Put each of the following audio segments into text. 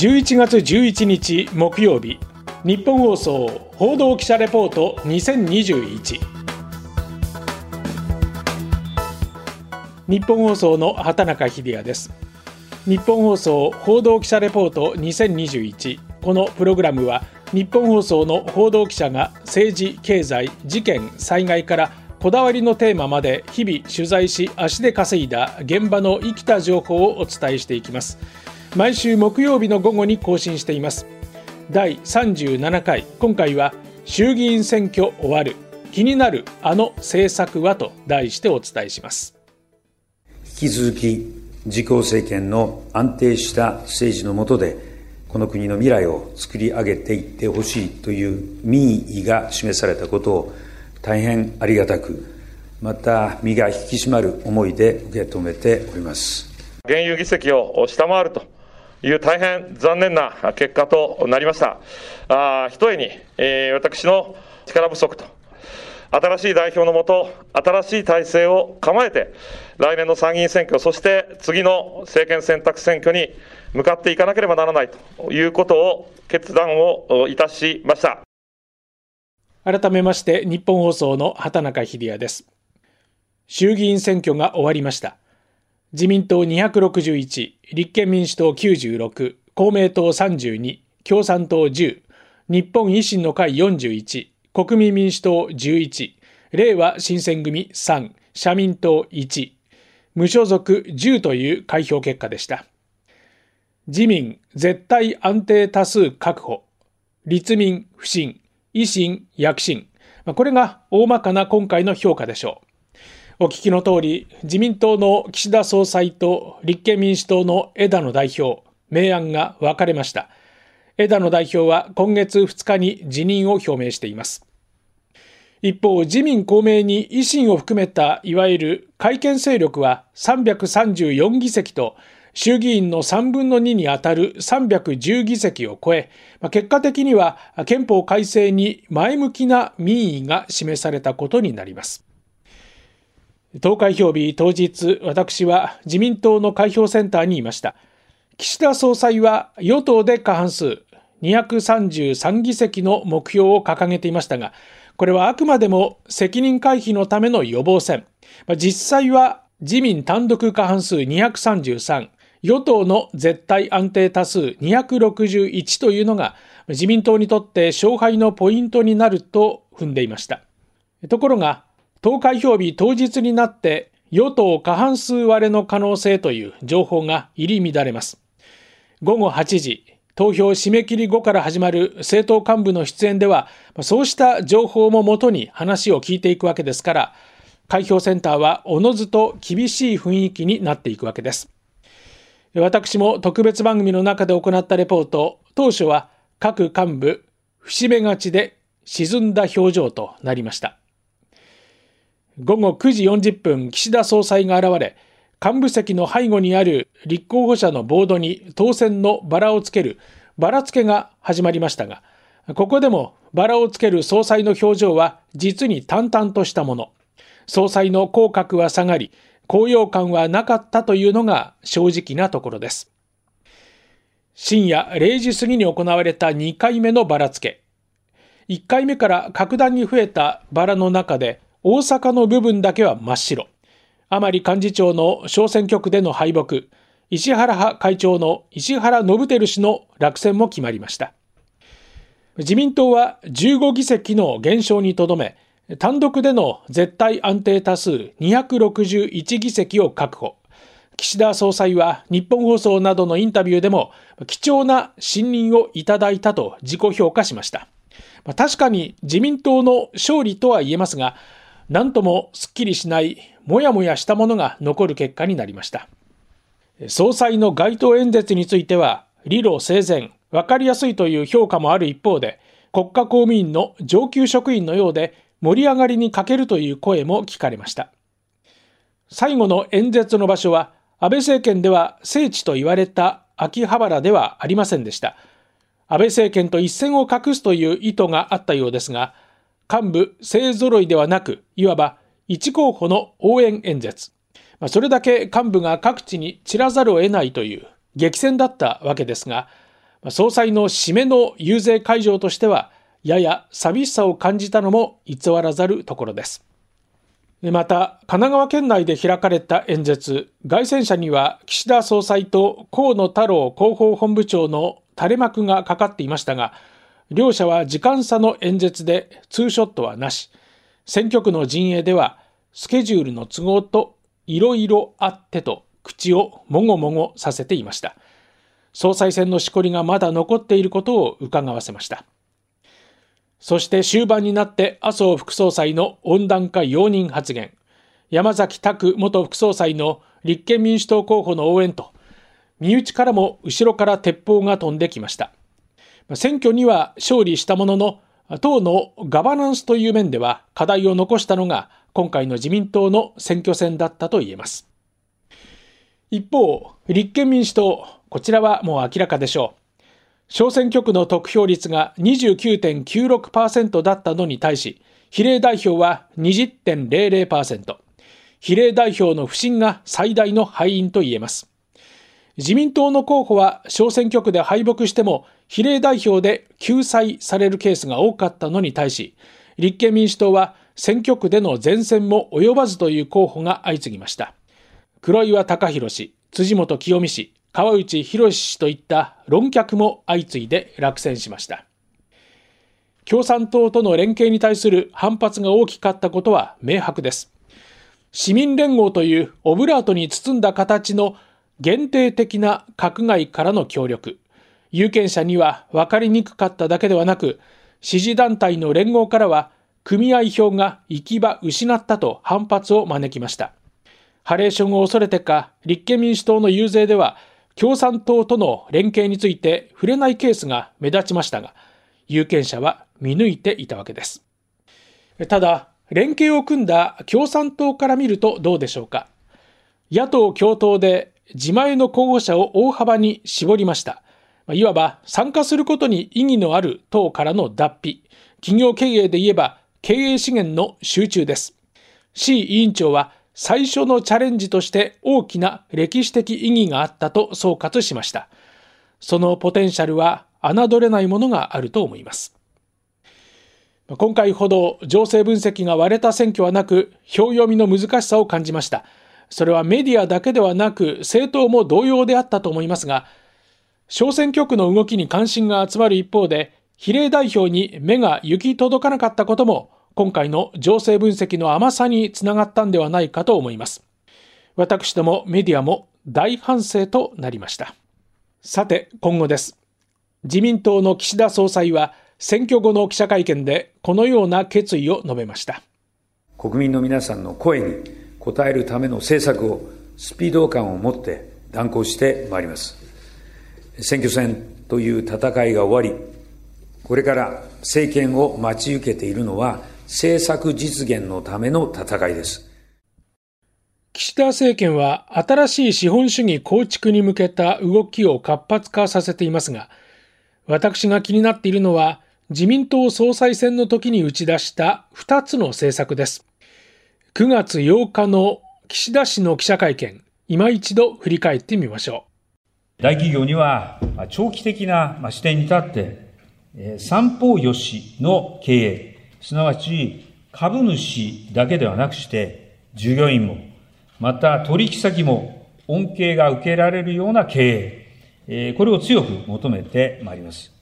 11月11日木曜日日本放送報道記者レポート2021日本放送の畑中秀也です。日本放送報道記者レポート2021このプログラムは日本放送の報道記者が政治経済事件災害からこだわりのテーマまで日々取材し足で稼いだ現場の生きた情報をお伝えしていきます。毎週木曜日の午後に更新しています。第37回今回は衆議院選挙終わる気になるあの政策はと題してお伝えします。引き続き自公政権の安定した政治の下でこの国の未来を作り上げていってほしいという民意が示されたことを大変ありがたくまた身が引き締まる思いで受け止めております。現有議席を下回るという大変残念な結果となりました。あひとえに、えー、私の力不足と、新しい代表のもと、新しい体制を構えて、来年の参議院選挙、そして次の政権選択選挙に向かっていかなければならないということを決断をいたしました。改めまして、日本放送の畑中秀也です。衆議院選挙が終わりました。自民党261、立憲民主党96、公明党32、共産党10、日本維新の会41、国民民主党11、令和新選組3、社民党1、無所属10という開票結果でした。自民絶対安定多数確保、立民不信、維新躍進、これが大まかな今回の評価でしょう。お聞きの通り、自民党の岸田総裁と立憲民主党の枝野代表、明暗が分かれました。枝野代表は今月2日に辞任を表明しています。一方、自民公明に維新を含めたいわゆる改憲勢力は334議席と衆議院の3分の2にあたる310議席を超え、結果的には憲法改正に前向きな民意が示されたことになります。投開票日当日、私は自民党の開票センターにいました。岸田総裁は与党で過半数、233議席の目標を掲げていましたが、これはあくまでも責任回避のための予防線。実際は自民単独過半数233、与党の絶対安定多数261というのが自民党にとって勝敗のポイントになると踏んでいました。ところが、投開票日当日になって与党過半数割れの可能性という情報が入り乱れます。午後8時、投票締め切り後から始まる政党幹部の出演では、そうした情報ももとに話を聞いていくわけですから、開票センターはおのずと厳しい雰囲気になっていくわけです。私も特別番組の中で行ったレポート、当初は各幹部、節目がちで沈んだ表情となりました。午後9時40分、岸田総裁が現れ、幹部席の背後にある立候補者のボードに当選のバラをつけるバラ付けが始まりましたが、ここでもバラをつける総裁の表情は実に淡々としたもの。総裁の口角は下がり、高揚感はなかったというのが正直なところです。深夜0時過ぎに行われた2回目のバラ付け。1回目から格段に増えたバラの中で大阪の部分だけは真っ白。甘利幹事長の小選挙区での敗北、石原派会長の石原伸晃氏の落選も決まりました。自民党は15議席の減少にとどめ、単独での絶対安定多数261議席を確保。岸田総裁は日本放送などのインタビューでも貴重な信任をいただいたと自己評価しました。確かに自民党の勝利とは言えますが、何ともすっきりしないもやもやしたものが残る結果になりました。総裁の街頭演説については、理路整然、わかりやすいという評価もある一方で、国家公務員の上級職員のようで盛り上がりに欠けるという声も聞かれました。最後の演説の場所は、安倍政権では聖地と言われた秋葉原ではありませんでした。安倍政権と一線を画すという意図があったようですが、幹部勢揃いではなく、いわば一候補の応援演説。まあ、それだけ幹部が各地に散らざるを得ないという激戦だったわけですが、総裁の締めの遊説会場としては、やや寂しさを感じたのも偽らざるところです。また、神奈川県内で開かれた演説、凱旋者には岸田総裁と河野太郎広報本部長の垂れ幕がかかっていましたが、両者は時間差の演説でツーショットはなし、選挙区の陣営ではスケジュールの都合といろいろあってと口をもごもごさせていました。総裁選のしこりがまだ残っていることを伺わせました。そして終盤になって麻生副総裁の温暖化容認発言、山崎拓元副総裁の立憲民主党候補の応援と、身内からも後ろから鉄砲が飛んできました。選挙には勝利したものの、党のガバナンスという面では課題を残したのが今回の自民党の選挙戦だったと言えます。一方、立憲民主党、こちらはもう明らかでしょう。小選挙区の得票率が29.96%だったのに対し、比例代表は20.00%。比例代表の不信が最大の敗因と言えます。自民党の候補は小選挙区で敗北しても比例代表で救済されるケースが多かったのに対し、立憲民主党は選挙区での前線も及ばずという候補が相次ぎました。黒岩隆弘氏、辻元清美氏、川内博氏といった論客も相次いで落選しました。共産党との連携に対する反発が大きかったことは明白です。市民連合というオブラートに包んだ形の限定的な閣外からの協力。有権者には分かりにくかっただけではなく、支持団体の連合からは組合票が行き場失ったと反発を招きました。ハレーションを恐れてか、立憲民主党の遊説では、共産党との連携について触れないケースが目立ちましたが、有権者は見抜いていたわけです。ただ、連携を組んだ共産党から見るとどうでしょうか。野党共闘で自前の候補者を大幅に絞りました。いわば参加することに意義のある党からの脱皮。企業経営で言えば経営資源の集中です。C 委員長は最初のチャレンジとして大きな歴史的意義があったと総括しました。そのポテンシャルは侮れないものがあると思います。今回ほど情勢分析が割れた選挙はなく、票読みの難しさを感じました。それはメディアだけではなく、政党も同様であったと思いますが、小選挙区の動きに関心が集まる一方で、比例代表に目が行き届かなかったことも、今回の情勢分析の甘さにつながったんではないかと思います。私どもメディアも大反省となりました。さて、今後です。自民党の岸田総裁は選挙後の記者会見でこのような決意を述べました。国民の皆さんの声に応えるための政策をスピード感を持って断行してまいります。選挙戦という戦いが終わり、これから政権を待ち受けているのは政策実現のための戦いです。岸田政権は新しい資本主義構築に向けた動きを活発化させていますが、私が気になっているのは自民党総裁選の時に打ち出した2つの政策です。9月8日の岸田氏の記者会見、今一度振り返ってみましょう。大企業には長期的な視点に立って、三方よしの経営、すなわち株主だけではなくして、従業員も、また取引先も恩恵が受けられるような経営、これを強く求めてまいります。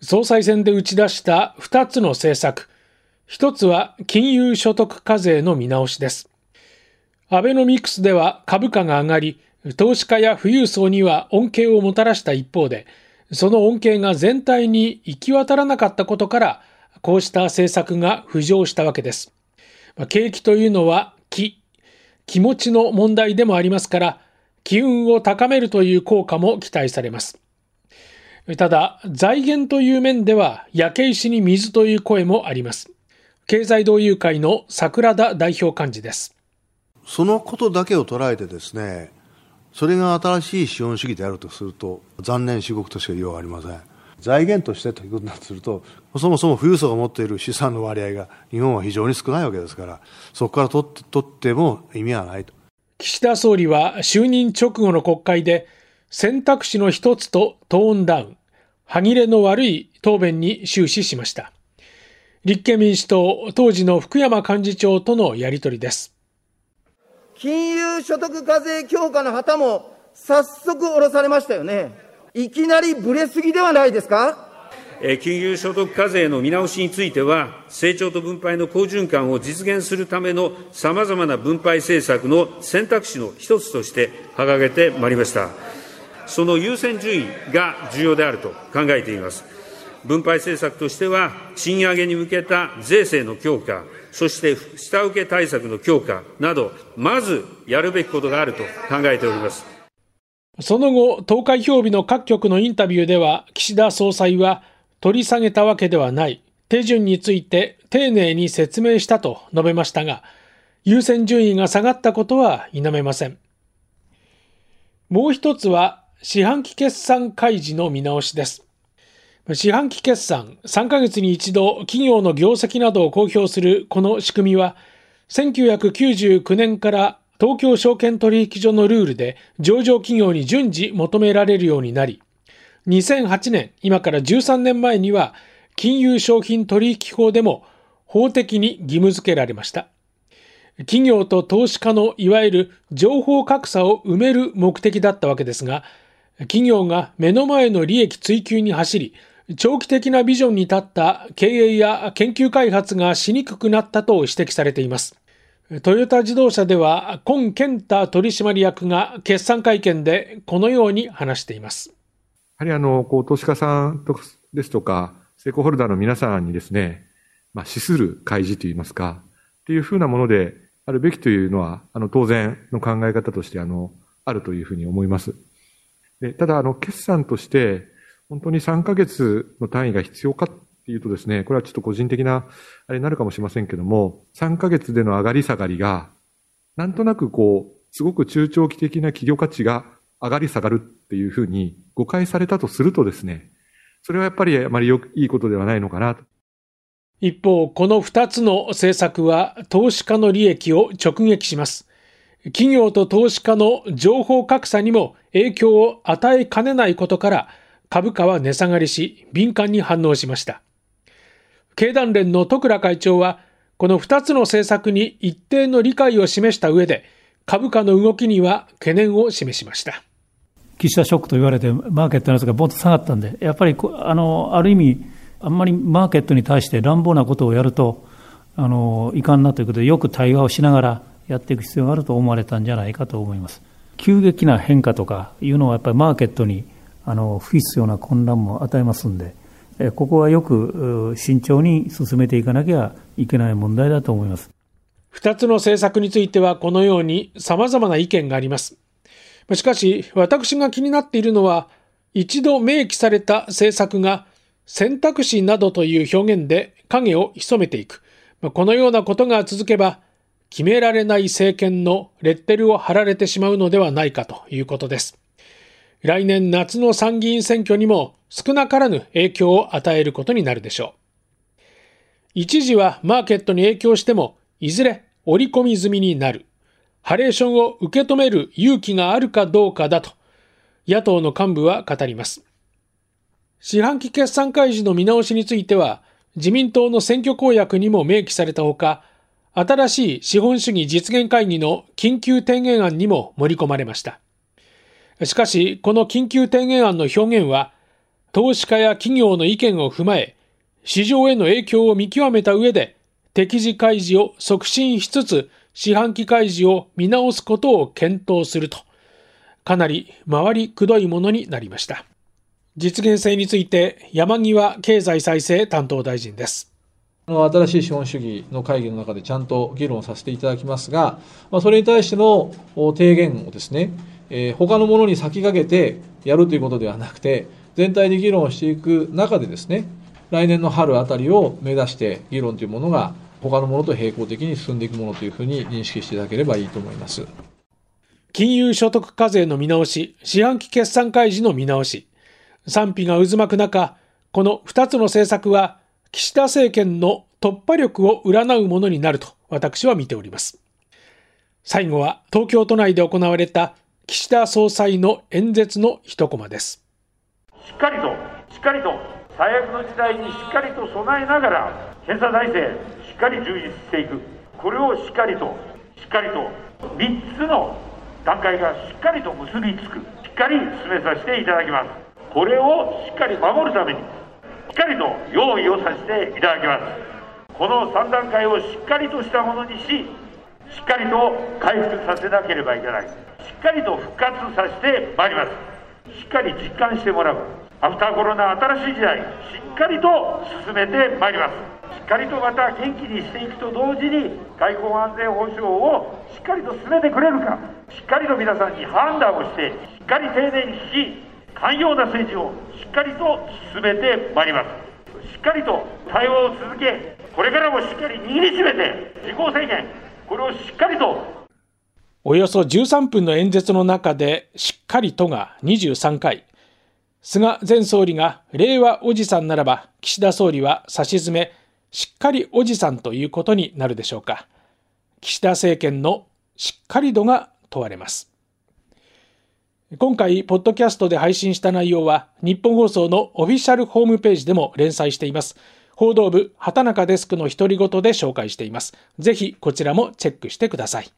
総裁選で打ち出した2つの政策。一つは金融所得課税の見直しです。アベノミクスでは株価が上がり、投資家や富裕層には恩恵をもたらした一方で、その恩恵が全体に行き渡らなかったことから、こうした政策が浮上したわけです。景気というのは気、気持ちの問題でもありますから、機運を高めるという効果も期待されます。ただ、財源という面では、焼け石に水という声もあります。経済同友会の桜田代表幹事です。そのことだけを捉えてですね、それが新しい資本主義であるとすると、残念至極としか言いようがありません。財源としてということになすると、そもそも富裕層が持っている資産の割合が日本は非常に少ないわけですから、そこから取って取っても意味はないと。岸田総理は就任直後の国会で、選択肢の一つとトーンダウン、歯切れの悪い答弁に終始しました。立憲民主党当時の福山幹事長とのやり取りです。金融所得課税強化の旗も早速下ろされましたよね。いきなりぶれすぎではないですか？金融所得課税の見直しについては、成長と分配の好循環を実現するためのさまざまな分配政策の選択肢の一つとして掲げてまいりました。その優先順位が重要であると考えています。分配政策としては、賃上げに向けた税制の強化、そして下請け対策の強化など、まずやるべきことがあると考えております。その後、投開票日の各局のインタビューでは、岸田総裁は、取り下げたわけではない、手順について丁寧に説明したと述べましたが、優先順位が下がったことは否めません。もう一つは、四半期決算開示の見直しです。四半期決算、3ヶ月に一度企業の業績などを公表するこの仕組みは、1999年から東京証券取引所のルールで上場企業に順次求められるようになり、2008年、今から13年前には、金融商品取引法でも法的に義務付けられました。企業と投資家のいわゆる情報格差を埋める目的だったわけですが、企業が目の前の利益追求に走り、長期的なビジョンに立った経営や研究開発がしにくくなったと指摘されています。トヨタ自動車では、今健太取締役が決算会見でこのように話しています。やはりあの、こう、投資家さんですとか、成功ホルダーの皆さんにですね、まあ、資する開示といいますか、っていうふうなものであるべきというのは、あの、当然の考え方として、あの、あるというふうに思います。で、ただ、あの、決算として、本当に3ヶ月の単位が必要かっていうとですね、これはちょっと個人的な、あれになるかもしれませんけども、3ヶ月での上がり下がりが、なんとなくこう、すごく中長期的な企業価値が上がり下がるっていうふうに誤解されたとするとですね、それはやっぱりあまりよいいことではないのかなと。一方、この二つの政策は投資家の利益を直撃します。企業と投資家の情報格差にも影響を与えかねないことから株価は値下がりし敏感に反応しました。経団連の徳倉会長はこの二つの政策に一定の理解を示した上で株価の動きには懸念を示しました。岸田ショックと言われて、マーケットのやつがボンと下がったんで、やっぱりあのある意味、あんまりマーケットに対して乱暴なことをやると、あのいかんなということで、よく対話をしながらやっていく必要があると思われたんじゃないかと思います。急激な変化とかいうのは、やっぱりマーケットにあの不必要な混乱も与えますんで、ここはよく慎重に進めていかなきゃいけない問題だと思います。二つの政策についてはこのように様々な意見があります。しかし、私が気になっているのは、一度明記された政策が選択肢などという表現で影を潜めていく。このようなことが続けば、決められない政権のレッテルを貼られてしまうのではないかということです。来年夏の参議院選挙にも少なからぬ影響を与えることになるでしょう。一時はマーケットに影響しても、いずれ織り込み済みになる。ハレーションを受け止める勇気があるかどうかだと、野党の幹部は語ります。四半期決算開示の見直しについては、自民党の選挙公約にも明記されたほか、新しい資本主義実現会議の緊急提言案にも盛り込まれました。しかし、この緊急提言案の表現は、投資家や企業の意見を踏まえ、市場への影響を見極めた上で、適時開示を促進しつつ、四半期開示を見直すことを検討すると、かなり回りくどいものになりました。実現性について山際経済再生担当大臣です。新しい資本主義の会議の中でちゃんと議論させていただきますが、それに対しての提言をですね、えー、他のものに先駆けてやるということではなくて、全体で議論をしていく中でですね、来年の春あたりを目指して議論というものが他のものと並行的に進んでいくものというふうに認識していただければいいと思います。金融所得課税の見直し、四半期決算開示の見直し、賛否が渦巻く中、この2つの政策は岸田政権の突破力を占うものになると私は見ております。最後は東京都内で行われた岸田総裁の演説の一コマです。しっかりとしっかりと最悪の時代にしっかりと備えながら検査体制しっかり充実していく。これをしっかりとしっかりと3つの段階がしっかりと結びつくしっかり進めさせていただきます。これをしっかり守るためにしっかりと用意をさせていただきます。この3段階をしっかりとしたものにししっかりと回復させなければいけない。っかりと復活させてまいります。しっかり実感してもらう。アフターコロナ新しい時代しっかりと進めてまいります。しっかりとまた元気にしていくと同時に外交安全保障をしっかりと進めてくれるかしっかりと皆さんに判断をしてしっかり丁寧に聞き寛容な政治をしっかりと進めてまいります。しっかりと対応を続けこれからもしっかり握りしめて自公政権これをしっかりとおよそ13分の演説の中でしっかりとが23回菅前総理が令和おじさんならば岸田総理は差し詰めしっかりおじさんということになるでしょうか岸田政権のしっかり度が問われます今回、ポッドキャストで配信した内容は、日本放送のオフィシャルホームページでも連載しています。報道部、畑中デスクの独り言で紹介しています。ぜひ、こちらもチェックしてください。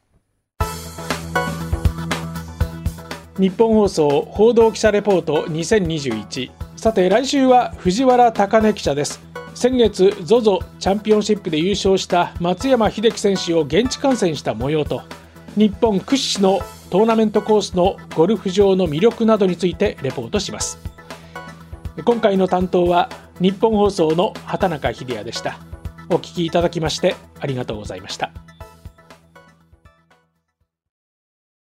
日本放送報道記者レポート2021さて来週は藤原貴根記者です。先月 ZOZO チャンピオンシップで優勝した松山英樹選手を現地観戦した模様と日本屈指のトーナメントコースのゴルフ場の魅力などについてレポートします。今回の担当は日本放送の畑中秀也でした。お聞きいただきましてありがとうございました。